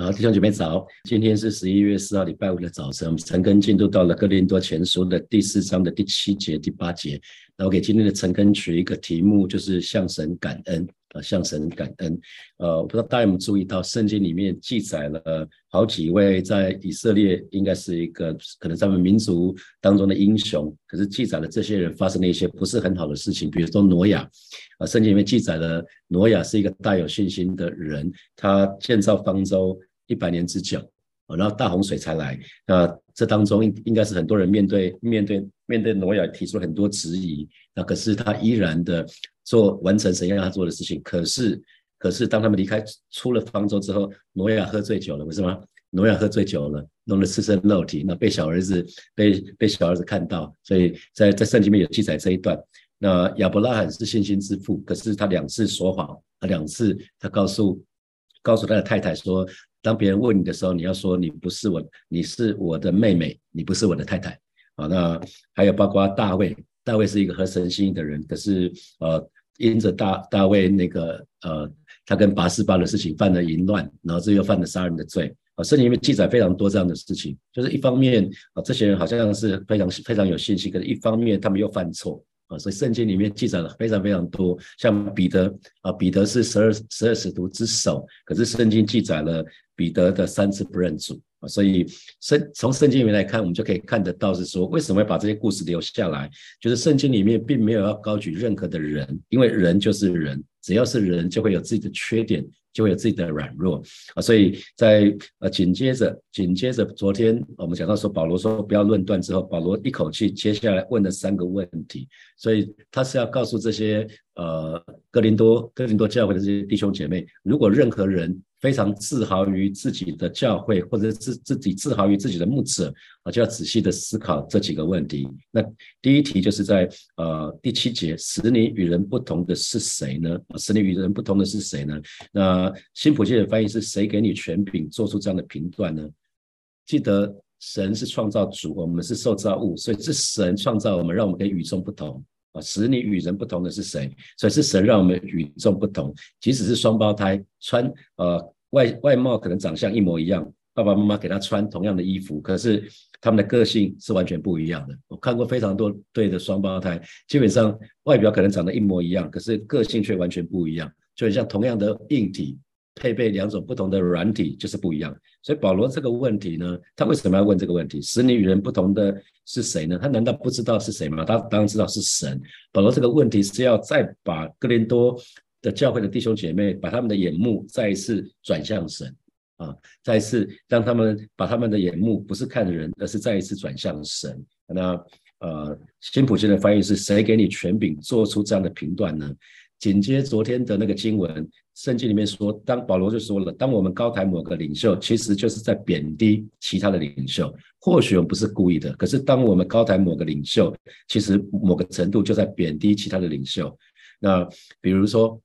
好，弟兄姐妹早，今天是十一月四号，礼拜五的早晨，我们陈根进度到了哥林多前书的第四章的第七节、第八节。那我给今天的陈根取一个题目，就是向神感恩啊，向神感恩。呃，我不知道大家有没有注意到，圣经里面记载了好几位在以色列应该是一个可能他们民族当中的英雄，可是记载了这些人发生了一些不是很好的事情，比如说挪亚啊，圣经里面记载了挪亚是一个大有信心的人，他建造方舟。一百年之久，然后大洪水才来。那这当中应应该是很多人面对面对面对挪亚提出很多质疑。那可是他依然的做完成神要他做的事情。可是可是当他们离开出了方舟之后，挪亚喝醉酒了，不是吗？挪亚喝醉酒了，弄得赤身肉体，那被小儿子被被小儿子看到，所以在在圣经里面有记载这一段。那亚伯拉罕是信心之父，可是他两次说谎，他两次他告诉告诉他的太太说。当别人问你的时候，你要说你不是我，你是我的妹妹，你不是我的太太。啊，那还有包括大卫，大卫是一个合神心意的人，可是呃，因着大大卫那个呃，他跟拔示巴的事情犯了淫乱，然后这又犯了杀人的罪。啊，圣经里面记载非常多这样的事情，就是一方面啊，这些人好像是非常非常有信心，可是一方面他们又犯错。啊，所以圣经里面记载了非常非常多，像彼得啊，彼得是十二十二使徒之首，可是圣经记载了彼得的三次不认主啊，所以圣从圣经里面来看，我们就可以看得到是说，为什么要把这些故事留下来？就是圣经里面并没有要高举任何的人，因为人就是人，只要是人就会有自己的缺点。就会有自己的软弱啊，所以在呃紧接着紧接着昨天我们讲到说保罗说不要论断之后，保罗一口气接下来问了三个问题，所以他是要告诉这些呃哥林多哥林多教会的这些弟兄姐妹，如果任何人。非常自豪于自己的教会，或者自自己自豪于自己的牧者啊，就要仔细的思考这几个问题。那第一题就是在呃第七节，使你与人不同的是谁呢？使你与人不同的是谁呢？那新普界的翻译是谁给你权柄做出这样的评断呢？记得神是创造主，我们是受造物，所以是神创造我们，让我们跟与众不同。啊，使你与人不同的是谁？所以是神让我们与众不同。即使是双胞胎，穿呃外外貌可能长相一模一样，爸爸妈妈给他穿同样的衣服，可是他们的个性是完全不一样的。我看过非常多对的双胞胎，基本上外表可能长得一模一样，可是个性却完全不一样。就很像同样的硬体。配备两种不同的软体就是不一样，所以保罗这个问题呢，他为什么要问这个问题？使你与人不同的是谁呢？他难道不知道是谁吗？他当然知道是神。保罗这个问题是要再把哥林多的教会的弟兄姐妹，把他们的眼目再一次转向神啊，再一次让他们把他们的眼目不是看人，而是再一次转向神。那呃，新普森的翻译是谁给你权柄做出这样的评断呢？紧接昨天的那个经文。圣经里面说，当保罗就说了，当我们高抬某个领袖，其实就是在贬低其他的领袖。或许我们不是故意的，可是当我们高抬某个领袖，其实某个程度就在贬低其他的领袖。那比如说，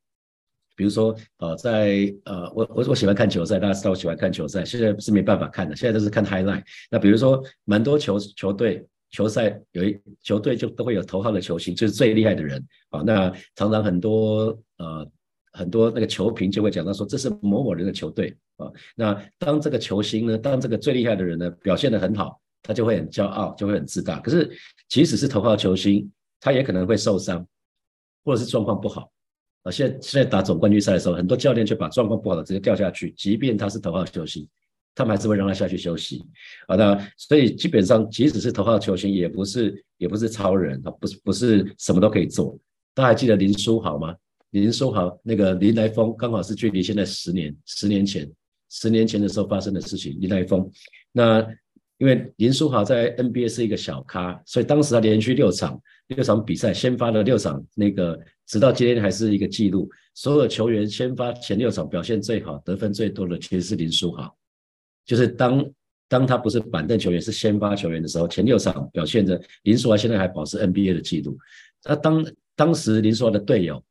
比如说，呃，在呃，我我我喜欢看球赛，大家知道我喜欢看球赛，现在是没办法看的，现在都是看 highlight。那比如说，蛮多球球队球赛有一球队就都会有头号的球星，就是最厉害的人啊。那常常很多呃。很多那个球评就会讲到说，这是某某人的球队啊。那当这个球星呢，当这个最厉害的人呢表现得很好，他就会很骄傲，就会很自大。可是即使是头号球星，他也可能会受伤，或者是状况不好啊。现在现在打总冠军赛的时候，很多教练就把状况不好的直接掉下去，即便他是头号球星，他们还是会让他下去休息啊。那所以基本上，即使是头号球星，也不是也不是超人啊，不是不是什么都可以做。大家还记得林书豪吗？林书豪那个林来峰刚好是距离现在十年，十年前，十年前的时候发生的事情。林来峰，那因为林书豪在 NBA 是一个小咖，所以当时他连续六场六场比赛先发了六场，那个直到今天还是一个记录。所有球员先发前六场表现最好、得分最多的其实是林书豪，就是当当他不是板凳球员，是先发球员的时候，前六场表现的林书豪现在还保持 NBA 的记录。那当当时林书豪的队友。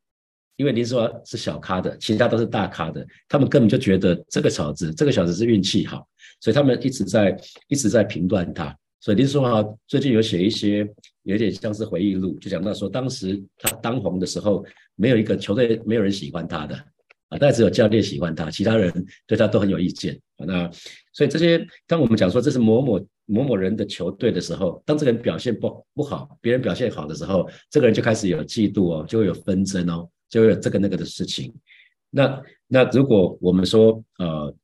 因为林书豪是小咖的，其他都是大咖的，他们根本就觉得这个小子，这个小子是运气好，所以他们一直在一直在评断他。所以林书豪最近有写一些有点像是回忆录，就讲到说，当时他当红的时候，没有一个球队没有人喜欢他的啊，但只有教练喜欢他，其他人对他都很有意见啊。那所以这些，当我们讲说这是某某某某人的球队的时候，当这个人表现不不好，别人表现好的时候，这个人就开始有嫉妒哦，就会有纷争哦，就会有这个那个的事情。那那如果我们说呃。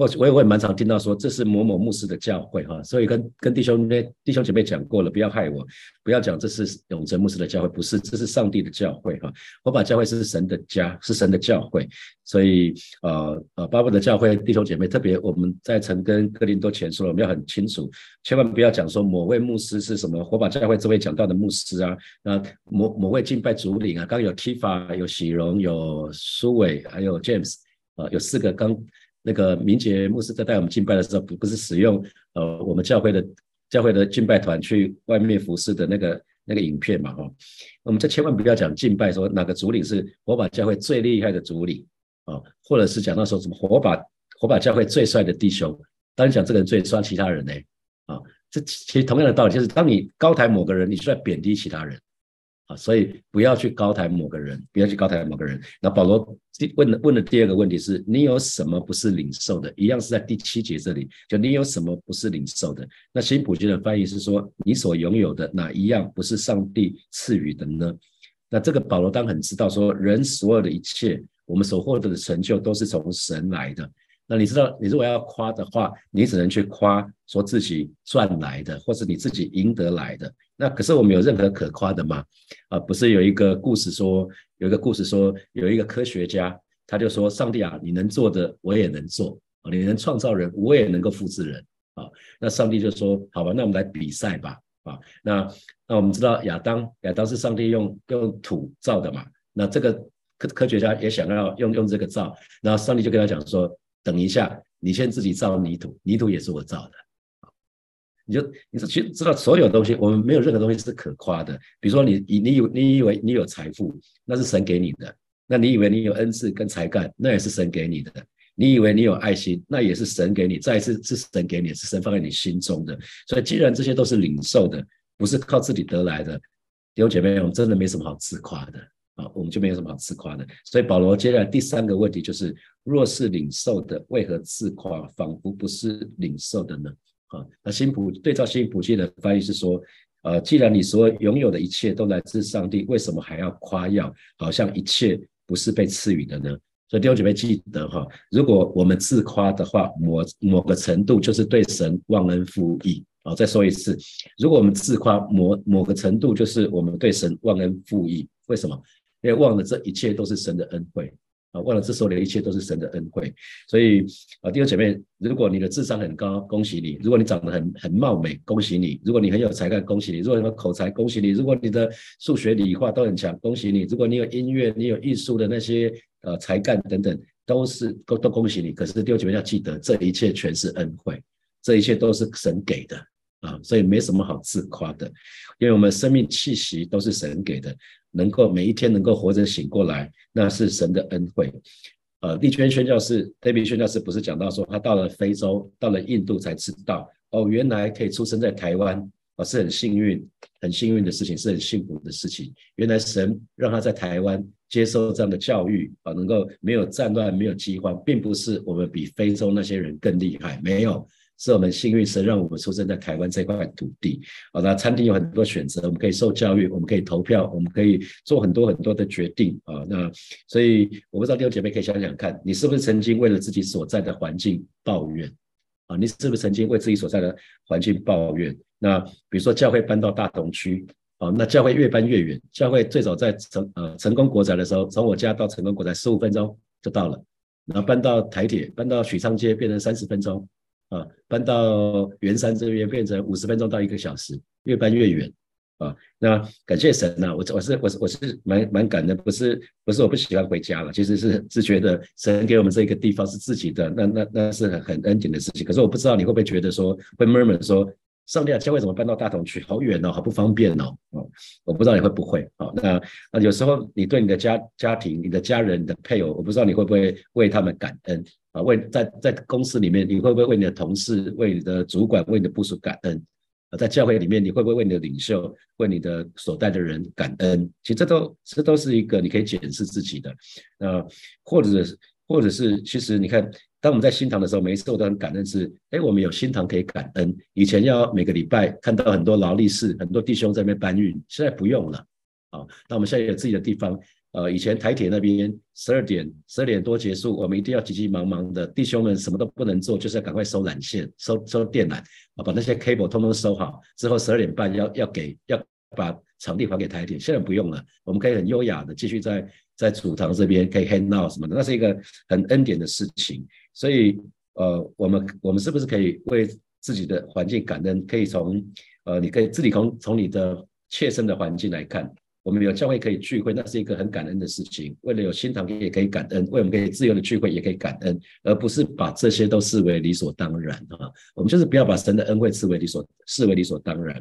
我我也会蛮常听到说这是某某牧师的教会哈，所以跟跟弟兄妹弟兄姐妹讲过了，不要害我，不要讲这是永贞牧师的教会，不是，这是上帝的教会哈。我把教会是神的家，是神的教会，所以呃呃，巴布的教会弟兄姐妹，特别我们在曾跟哥林多前说了，我们要很清楚，千万不要讲说某位牧师是什么火把教会这位讲到的牧师啊，那某某位敬拜主领啊，刚有 Tifa，有喜荣，有苏伟，还有 James 啊，有四个刚。那个明杰牧师在带我们敬拜的时候，不不是使用呃我们教会的教会的敬拜团去外面服侍的那个那个影片嘛哈，我们这千万不要讲敬拜说哪个主领是火把教会最厉害的主领啊，或者是讲到说什么火把火把教会最帅的弟兄，当你讲这个人最帅，其他人呢啊，这其实同样的道理就是当你高抬某个人，你是在贬低其他人。啊，所以不要去高抬某个人，不要去高抬某个人。那保罗问的问的第二个问题是：你有什么不是领受的？一样是在第七节这里，就你有什么不是领受的？那新普京的翻译是说：你所拥有的哪一样不是上帝赐予的呢？那这个保罗当然很知道，说人所有的一切，我们所获得的成就都是从神来的。那你知道，你如果要夸的话，你只能去夸说自己赚来的，或是你自己赢得来的。那可是我们有任何可夸的吗？啊，不是有一个故事说，有一个故事说，有一个科学家，他就说：上帝啊，你能做的我也能做，你能创造人，我也能够复制人啊。那上帝就说：好吧，那我们来比赛吧啊。那那我们知道亚当，亚当是上帝用用土造的嘛。那这个科科学家也想要用用这个造，然后上帝就跟他讲说。等一下，你先自己造泥土，泥土也是我造的，你就你是其实知道所有东西，我们没有任何东西是可夸的。比如说你你你有你以为你有财富，那是神给你的；那你以为你有恩赐跟才干，那也是神给你的；你以为你有爱心，那也是神给你，再一次是神给你，是神放在你心中的。所以既然这些都是领受的，不是靠自己得来的，弟兄姐妹，我们真的没什么好自夸的。我们就没有什么好自夸的。所以保罗接下来第三个问题就是：若是领受的，为何自夸，仿佛不是领受的呢？啊，那新普对照新普记的翻译是说：呃，既然你所拥有的一切都来自上帝，为什么还要夸耀，好像一切不是被赐予的呢？所以弟兄姐妹记得哈，如果我们自夸的话，某某个程度就是对神忘恩负义。啊，再说一次，如果我们自夸某某个程度，就是我们对神忘恩负义。为什么？因为忘了这一切都是神的恩惠啊，忘了这所有的一切都是神的恩惠，所以啊，弟兄姐妹，如果你的智商很高，恭喜你；如果你长得很很貌美，恭喜你；如果你很有才干，恭喜你；如果你有口才，恭喜你；如果你的数学、理化都很强，恭喜你；如果你有音乐、你有艺术的那些呃才干等等，都是都都恭喜你。可是弟兄姐妹要记得，这一切全是恩惠，这一切都是神给的啊，所以没什么好自夸的，因为我们生命气息都是神给的。能够每一天能够活着醒过来，那是神的恩惠。呃，利娟宣教士、特别宣教士不是讲到说，他到了非洲，到了印度才知道，哦，原来可以出生在台湾，啊，是很幸运、很幸运的事情，是很幸福的事情。原来神让他在台湾接受这样的教育，啊，能够没有战乱、没有饥荒，并不是我们比非洲那些人更厉害，没有。是我们幸运，神让我们出生在台湾这块土地。好，那餐厅有很多选择，我们可以受教育，我们可以投票，我们可以做很多很多的决定啊。那所以我不知道弟兄姐妹可以想想看，你是不是曾经为了自己所在的环境抱怨啊？你是不是曾经为自己所在的环境抱怨？那比如说教会搬到大同区啊，那教会越搬越远。教会最早在成呃成功国宅的时候，从我家到成功国宅十五分钟就到了，然后搬到台铁，搬到许昌街变成三十分钟。啊，搬到圆山这边变成五十分钟到一个小时，越搬越远啊。那感谢神呐，我我是我是我是蛮蛮感的，不是不是我不喜欢回家了，其实是是觉得神给我们这一个地方是自己的，那那那是很很恩典的事情。可是我不知道你会不会觉得说会 murmur 说。上帝啊，教会怎么搬到大同去？好远哦，好不方便哦。哦，我不知道你会不会。哦，那那有时候你对你的家家庭、你的家人、你的配偶，我不知道你会不会为他们感恩啊？为在在公司里面，你会不会为你的同事、为你的主管、为你的部署感恩？啊，在教会里面，你会不会为你的领袖、为你的所带的人感恩？其实这都这都是一个你可以检视自己的。那或者。或者是其实你看，当我们在新堂的时候，每一次我都很感恩，是哎，我们有新堂可以感恩。以前要每个礼拜看到很多劳力士，很多弟兄在那边搬运，现在不用了啊。那我们现在有自己的地方。呃，以前台铁那边十二点十二点多结束，我们一定要急急忙忙的，弟兄们什么都不能做，就是要赶快收缆线、收收电缆啊，把那些 cable 通通收好。之后十二点半要要给要把场地还给台铁，现在不用了，我们可以很优雅的继续在在主堂这边可以 hand out 什么的，那是一个很恩典的事情。所以呃，我们我们是不是可以为自己的环境感恩？可以从呃，你可以自己从从你的切身的环境来看。我们有教会可以聚会，那是一个很感恩的事情。为了有新堂也可以感恩，为我们可以自由的聚会也可以感恩，而不是把这些都视为理所当然啊。我们就是不要把神的恩惠视为理所视为理所当然。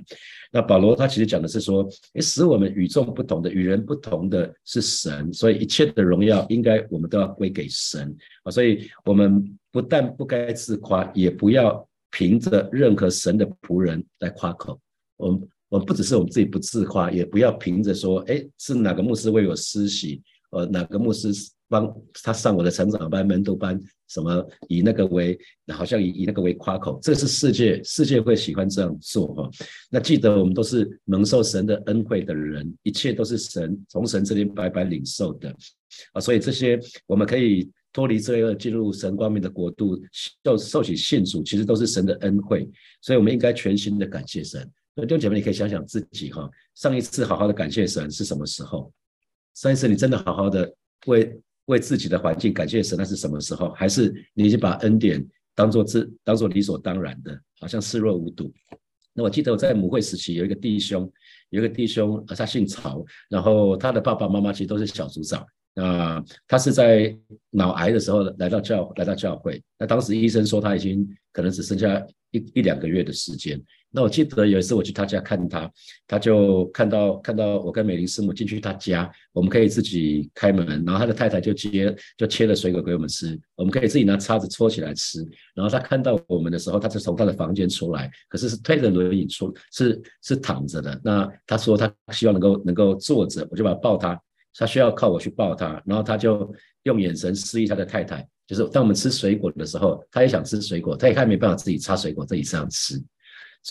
那保罗他其实讲的是说，使我们与众不同的、与人不同的是神，所以一切的荣耀应该我们都要归给神啊。所以我们不但不该自夸，也不要凭着任何神的仆人来夸口。我们。我们不只是我们自己不自夸，也不要凭着说，哎，是哪个牧师为我施洗，呃，哪个牧师帮他上我的成长班、门徒班，什么以那个为，好像以以那个为夸口，这是世界，世界会喜欢这样做哈。那记得我们都是蒙受神的恩惠的人，一切都是神从神这边白白领受的啊，所以这些我们可以脱离罪恶，进入神光明的国度，受受起信主，其实都是神的恩惠，所以我们应该全心的感谢神。弟兄姐妹，你可以想想自己哈，上一次好好的感谢神是什么时候？上一次你真的好好的为为自己的环境感谢神，那是什么时候？还是你已经把恩典当做自当做理所当然的，好像视若无睹？那我记得我在母会时期有一个弟兄，有一个弟兄，他姓曹，然后他的爸爸妈妈其实都是小组长。那他是在脑癌的时候来到教来到教会，那当时医生说他已经可能只剩下一一两个月的时间。那我记得有一次我去他家看他，他就看到看到我跟美玲师母进去他家，我们可以自己开门，然后他的太太就接就切了水果给我们吃，我们可以自己拿叉子戳起来吃。然后他看到我们的时候，他就从他的房间出来，可是是推着轮椅出，是是躺着的。那他说他希望能够能够坐着，我就把他抱他。他需要靠我去抱他，然后他就用眼神示意他的太太，就是当我们吃水果的时候，他也想吃水果，他也看没办法自己插水果自己这样吃，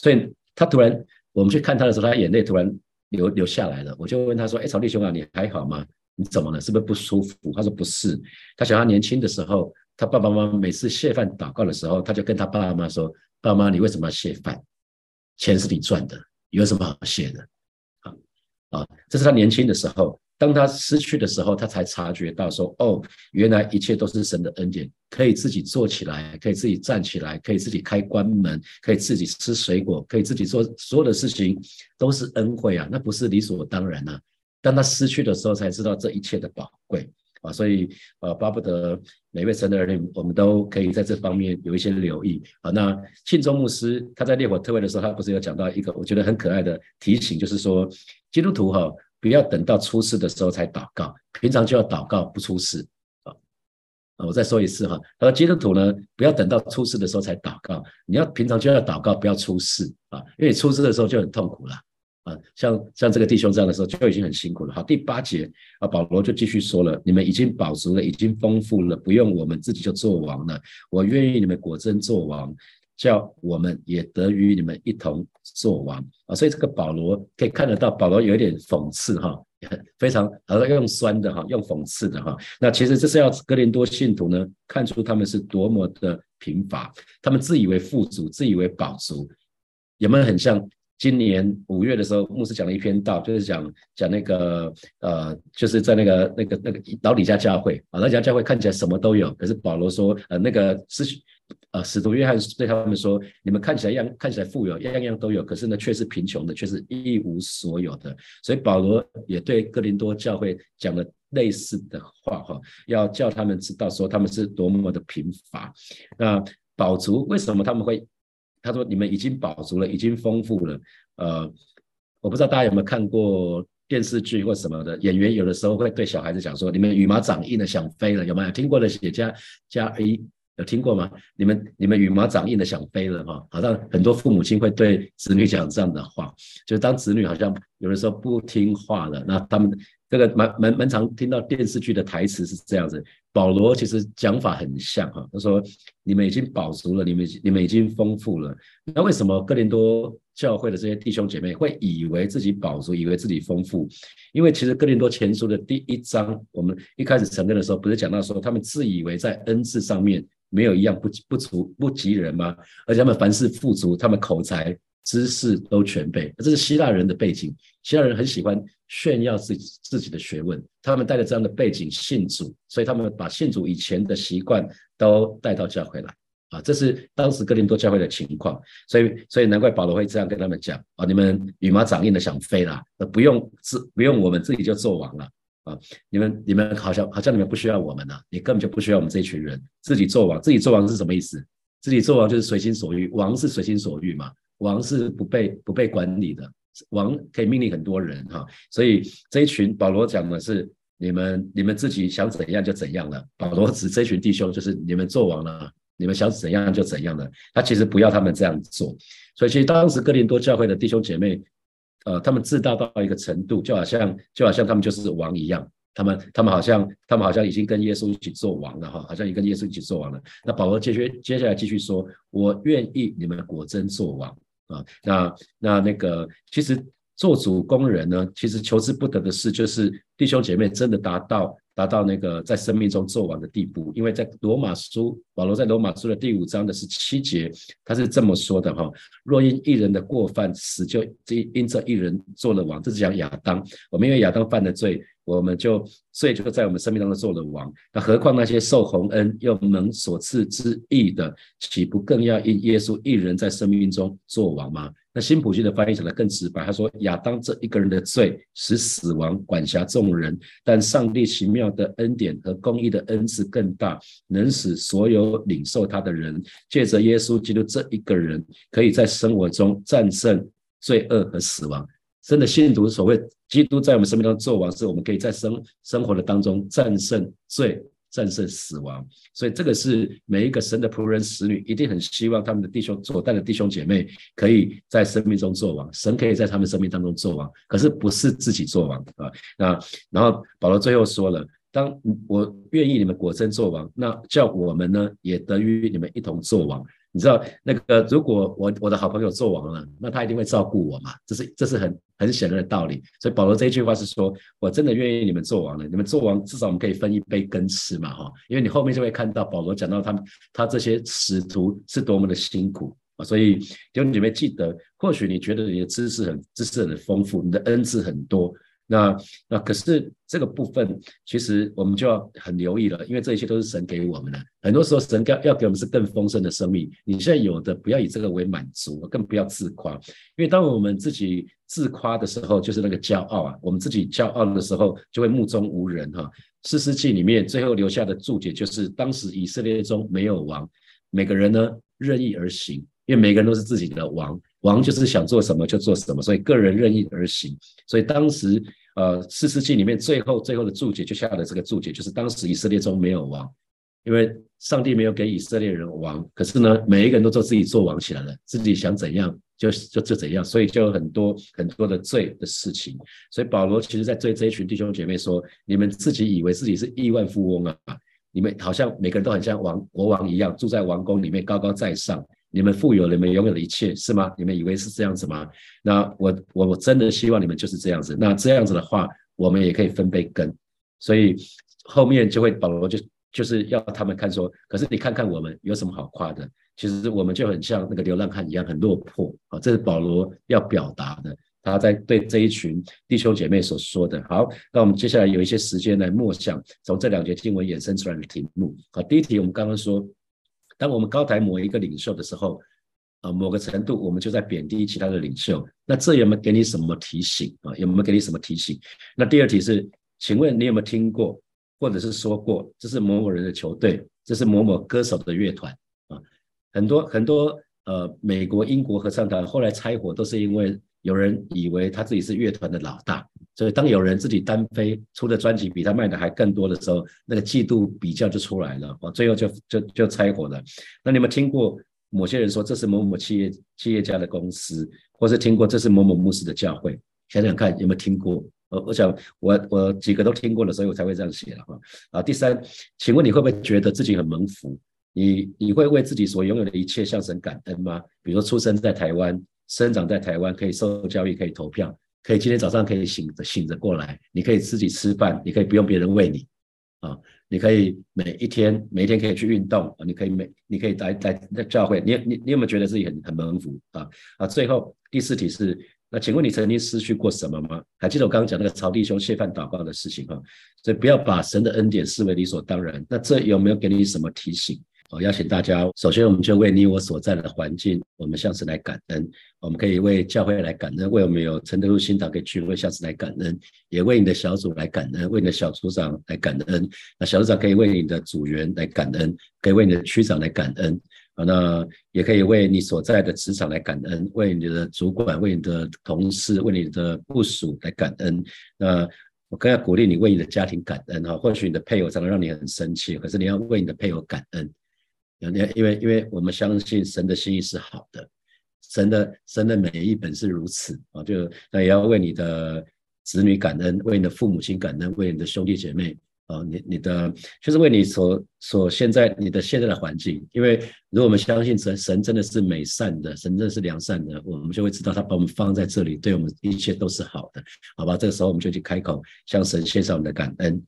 所以他突然我们去看他的时候，他眼泪突然流流下来了。我就问他说：“哎，曹弟兄啊，你还好吗？你怎么了？是不是不舒服？”他说：“不是。”他想他年轻的时候，他爸爸妈妈每次谢饭祷告的时候，他就跟他爸爸妈妈说：“爸妈，你为什么要谢饭？钱是你赚的，有什么好谢的？”啊啊，这是他年轻的时候。当他失去的时候，他才察觉到说：“哦，原来一切都是神的恩典，可以自己坐起来，可以自己站起来，可以自己开关门，可以自己吃水果，可以自己做所有的事情，都是恩惠啊，那不是理所当然啊。当他失去的时候，才知道这一切的宝贵啊。所以，呃，巴不得每位神的儿女，我们都可以在这方面有一些留意啊。那信中牧师他在烈火特会的时候，他不是有讲到一个我觉得很可爱的提醒，就是说基督徒哈。不要等到出事的时候才祷告，平常就要祷告不出事啊！我再说一次哈，他说基督徒呢，不要等到出事的时候才祷告，你要平常就要祷告，不要出事啊！因为出事的时候就很痛苦了啊！像像这个弟兄这样的时候就已经很辛苦了。好，第八节啊，保罗就继续说了：你们已经饱足了，已经丰富了，不用我们自己就做王了。我愿意你们果真做王。叫我们也得与你们一同做王啊！所以这个保罗可以看得到，保罗有一点讽刺哈，非常呃用酸的哈，用讽刺的哈。那其实这是要哥林多信徒呢，看出他们是多么的贫乏，他们自以为富足，自以为饱足，有没有很像今年五月的时候，牧师讲了一篇道，就是讲讲那个呃，就是在那个那个那个老李家教会啊，那家教会看起来什么都有，可是保罗说呃那个失啊，使徒约翰对他们说：“你们看起来样看起来富有，样样都有，可是呢，却是贫穷的，却是一无所有的。”所以保罗也对哥林多教会讲了类似的话，哈，要叫他们知道说他们是多么的贫乏。那饱足为什么他们会？他说：“你们已经饱足了，已经丰富了。”呃，我不知道大家有没有看过电视剧或什么的，演员有的时候会对小孩子讲说：“你们羽毛长硬了，想飞了。”有没有听过的？写加加一。有听过吗？你们你们羽毛长硬的想飞了哈，好像很多父母亲会对子女讲这样的话，就是当子女好像有的时候不听话了，那他们这个蛮蛮蛮常听到电视剧的台词是这样子，保罗其实讲法很像哈，他说你们已经饱足了，你们你们已经丰富了，那为什么哥林多教会的这些弟兄姐妹会以为自己饱足，以为自己丰富？因为其实哥林多前书的第一章，我们一开始承认的时候，不是讲到说他们自以为在恩赐上面没有一样不不足不及人吗？而且他们凡事富足，他们口才。知识都全备，这是希腊人的背景。希腊人很喜欢炫耀自己自己的学问，他们带着这样的背景信主，所以他们把信主以前的习惯都带到教会来啊。这是当时哥林多教会的情况，所以所以难怪保罗会这样跟他们讲啊：你们羽毛长硬的想飞啦，那不用自不用我们自己就做王了啊！你们你们好像好像你们不需要我们呐，你根本就不需要我们这一群人自己做王。自己做王是什么意思？自己做王就是随心所欲，王是随心所欲嘛。王是不被不被管理的，王可以命令很多人哈，所以这一群保罗讲的是你们你们自己想怎样就怎样了。保罗指这群弟兄就是你们做王了，你们想怎样就怎样了。他其实不要他们这样做，所以其实当时哥林多教会的弟兄姐妹，呃，他们自大到一个程度，就好像就好像他们就是王一样，他们他们好像他们好像已经跟耶稣一起做王了哈，好像也跟耶稣一起做王了。那保罗接续接下来继续说，我愿意你们果真做王。啊，那那那个，其实做主工人呢，其实求之不得的事，就是弟兄姐妹真的达到达到那个在生命中做完的地步。因为在罗马书，保罗在罗马书的第五章的十七节，他是这么说的哈：若因一人的过犯死，就因因这一人做了王。这是讲亚当，我们因为亚当犯的罪。我们就所以就在我们生命当中做了王，那何况那些受洪恩又蒙所赐之义的，岂不更要因耶稣一人在生命中做王吗？那新普京的翻译讲得更直白，他说亚当这一个人的罪使死亡管辖众人，但上帝奇妙的恩典和公义的恩赐更大，能使所有领受他的人，借着耶稣基督这一个人，可以在生活中战胜罪恶和死亡。真的信徒所谓基督在我们生命当中做王，是我们可以在生生活的当中战胜罪、战胜死亡。所以这个是每一个神的仆人、使女一定很希望他们的弟兄所带的弟兄姐妹可以在生命中做王，神可以在他们生命当中做王，可是不是自己做王啊。那然后保罗最后说了：当我愿意你们果真做王，那叫我们呢也得与你们一同做王。你知道那个，如果我我的好朋友做王了，那他一定会照顾我嘛？这是这是很很显然的道理。所以保罗这一句话是说，我真的愿意你们做王了，你们做王至少我们可以分一杯羹吃嘛，哈。因为你后面就会看到保罗讲到他们他这些使徒是多么的辛苦啊。所以弟兄姐妹记得，或许你觉得你的知识很知识很丰富，你的恩赐很多。那那可是这个部分，其实我们就要很留意了，因为这一切都是神给我们的。很多时候，神要要给我们是更丰盛的生命。你现在有的，不要以这个为满足，更不要自夸。因为当我们自己自夸的时候，就是那个骄傲啊。我们自己骄傲的时候，就会目中无人哈。四世纪里面最后留下的注解就是：当时以色列中没有王，每个人呢任意而行，因为每个人都是自己的王。王就是想做什么就做什么，所以个人任意而行。所以当时，呃，四世纪里面最后最后的注解就下了这个注解，就是当时以色列中没有王，因为上帝没有给以色列人王。可是呢，每一个人都做自己做王起来了，自己想怎样就就就怎样，所以就有很多很多的罪的事情。所以保罗其实在对这一群弟兄姐妹说：你们自己以为自己是亿万富翁啊，你们好像每个人都很像王国王一样，住在王宫里面高高在上。你们富有，你们拥有的一切是吗？你们以为是这样子吗？那我我我真的希望你们就是这样子。那这样子的话，我们也可以分杯羹。所以后面就会保罗就就是要他们看说，可是你看看我们有什么好夸的？其实我们就很像那个流浪汉一样，很落魄啊。这是保罗要表达的，他在对这一群弟兄姐妹所说的。好，那我们接下来有一些时间来默想，从这两节经文衍生出来的题目。好，第一题我们刚刚说。当我们高抬某一个领袖的时候，啊，某个程度我们就在贬低其他的领袖。那这有没有给你什么提醒啊？有没有给你什么提醒？那第二题是，请问你有没有听过，或者是说过，这是某某人的球队，这是某某歌手的乐团啊？很多很多呃，美国、英国合唱团后来拆伙，都是因为有人以为他自己是乐团的老大。所以，当有人自己单飞出的专辑比他卖的还更多的时候，那个嫉妒比较就出来了，哦，最后就就就拆伙了。那你们听过某些人说这是某某企业企业家的公司，或是听过这是某某牧师的教会？想想看有没有听过？我我想我我几个都听过了，所以我才会这样写了哈。啊，第三，请问你会不会觉得自己很蒙福？你你会为自己所拥有的一切向神感恩吗？比如说出生在台湾，生长在台湾，可以受教育，可以投票，可以今天早上可以醒着醒着过来，你可以自己吃饭，你可以不用别人喂你啊，你可以每一天每一天可以去运动啊，你可以每你可以来来在教会，你你你有没有觉得自己很很蒙福啊？啊，最后第四题是。那请问你曾经失去过什么吗？还记得我刚刚讲那个曹弟兄谢饭祷告的事情哈？所以不要把神的恩典视为理所当然。那这有没有给你什么提醒？我邀请大家，首先我们就为你我所在的环境，我们向神来感恩。我们可以为教会来感恩，为我们有承德路新堂可以聚会，向神来感恩，也为你的小组来感恩，为你的小组长来感恩。那小组长可以为你的组员来感恩，可以为你的区长来感恩。啊那也可以为你所在的职场来感恩，为你的主管、为你的同事、为你的部署来感恩。那我更要鼓励你为你的家庭感恩哈。或许你的配偶常常让你很生气，可是你要为你的配偶感恩。你因为因为我们相信神的心意是好的，神的神的美意本是如此啊。就那也要为你的子女感恩，为你的父母亲感恩，为你的兄弟姐妹。啊，你你的就是为你所所现在你的现在的环境，因为如果我们相信神，神真的是美善的，神真的是良善的，我们就会知道他把我们放在这里，对我们一切都是好的，好吧？这个时候我们就去开口向神献上我们的感恩，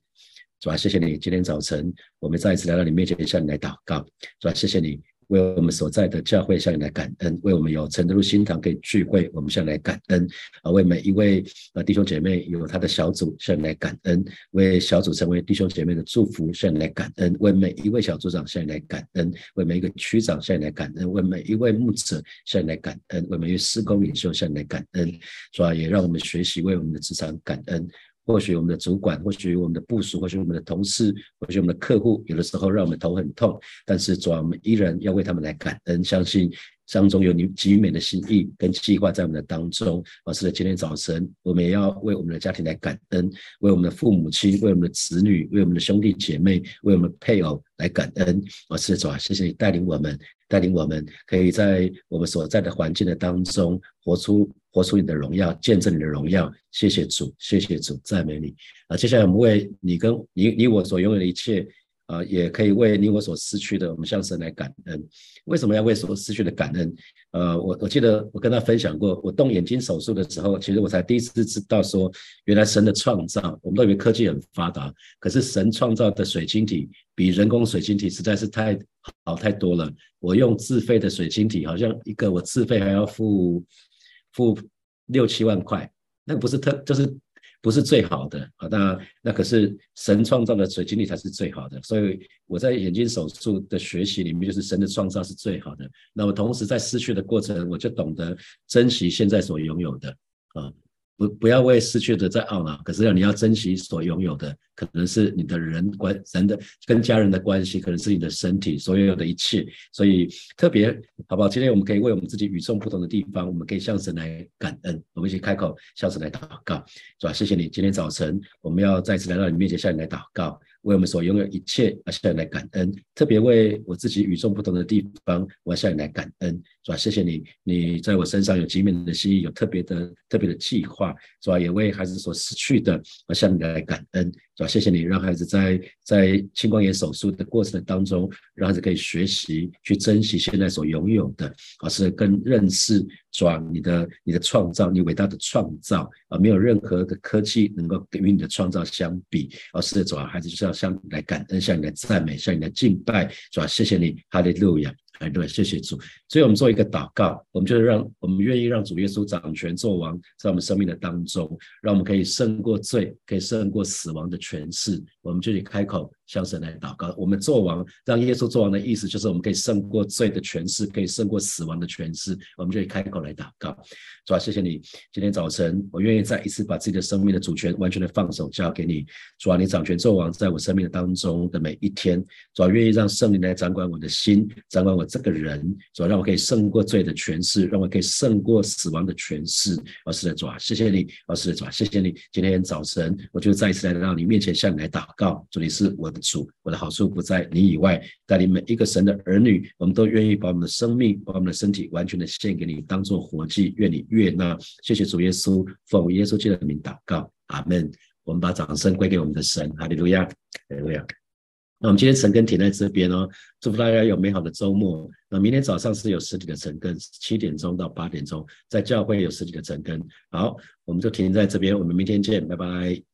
主啊，谢谢你，今天早晨我们再一次来到你面前向你来祷告，主啊，谢谢你。为我们所在的教会向你来感恩，为我们有承德路新堂可以聚会，我们向你来感恩啊！为每一位呃弟兄姐妹有他的小组向你来感恩，为小组成为弟兄姐妹的祝福向你来感恩，为每一位小组长向你来感恩，为每一个区长向你来感恩，为每一位牧者向你来感恩，为每一位施工领袖向你来感恩，是吧？也让我们学习为我们的职场感恩。或许我们的主管，或许我们的部属，或许我们的同事，或许我们的客户，有的时候让我们头很痛，但是主啊我们依然要为他们来感恩，相信当中有你极美的心意跟计划在我们的当中。而是今天早晨，我们也要为我们的家庭来感恩，为我们的父母亲，为我们的子女，为我们的兄弟姐妹，为我们的配偶来感恩。而是主啊，谢谢你带领我们，带领我们可以在我们所在的环境的当中活出。活出你的荣耀，见证你的荣耀。谢谢主，谢谢主，赞美你。啊，接下来我们为你跟你你我所拥有的一切，啊，也可以为你我所失去的，我们向神来感恩。为什么要为所失去的感恩？呃，我我记得我跟他分享过，我动眼睛手术的时候，其实我才第一次知道说，原来神的创造，我们都以为科技很发达，可是神创造的水晶体比人工水晶体实在是太好太多了。我用自费的水晶体，好像一个我自费还要付。付六七万块，那个不是特，就是不是最好的啊。那那可是神创造的水晶体才是最好的，所以我在眼睛手术的学习里面，就是神的创造是最好的。那么同时在失去的过程，我就懂得珍惜现在所拥有的啊。不不要为失去的在懊恼，可是要你要珍惜所拥有的，可能是你的人关人的跟家人的关系，可能是你的身体，所有的一切。所以特别好不好？今天我们可以为我们自己与众不同的地方，我们可以向神来感恩。我们一起开口向神来祷告，是吧？谢谢你，今天早晨我们要再次来到你面前向你来祷告。为我们所拥有一切而向你来感恩，特别为我自己与众不同的地方，我要向你来感恩，是吧？谢谢你，你在我身上有极美的心意，有特别的特别的计划，是吧？也为孩子所失去的，而向你来感恩。是吧？谢谢你，让孩子在在青光眼手术的过程当中，让孩子可以学习去珍惜现在所拥有的，而是跟认识，是吧？你的你的创造，你伟大的创造啊，没有任何的科技能够与你的创造相比，而是主要孩子就是要向你来感恩，向你来赞美，向你来敬拜，是吧？谢谢你，哈利路亚。哎，对，谢谢主。所以，我们做一个祷告，我们就是让我们愿意让主耶稣掌权做王，在我们生命的当中，让我们可以胜过罪，可以胜过死亡的权势。我们就去开口向神来祷告。我们做王，让耶稣做王的意思，就是我们可以胜过罪的权势，可以胜过死亡的权势。我们就去开口来祷告。主啊，谢谢你，今天早晨，我愿意再一次把自己的生命的主权完全的放手交给你。主啊，你掌权做王，在我生命的当中的每一天，主啊，愿意让圣灵来掌管我的心，掌管我这个人，主啊，让我可以胜过罪的权势，让我可以胜过死亡的权势。哦，师的，主啊，谢谢你。哦，师的，主啊，谢谢你。今天早晨，我就再一次来到你面前，向你来祷。告，主你是我的主，我的好处不在你以外。带领每一个神的儿女，我们都愿意把我们的生命、把我们的身体完全的献给你，当做活祭，愿你悦纳。谢谢主耶稣，奉耶稣基督的名祷告，阿门。我们把掌声归给我们的神，哈利路亚，哈利路亚。那我们今天晨更停在这边哦，祝福大家有美好的周末。那明天早上是有实体的晨更，七点钟到八点钟，在教会有实体的晨更。好，我们就停在这边，我们明天见，拜拜。